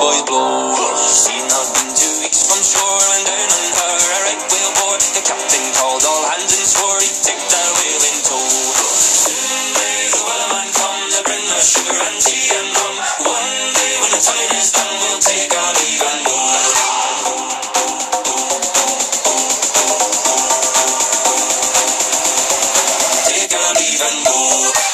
boys blow. Seen her been two weeks from shore and down on her a right whale bore. The captain called all hands and swore he picked her whale in tow. Soon may the man come to bring her sugar and tea and rum. One day when the time is done, we'll take our leave and go. Take our leave and go.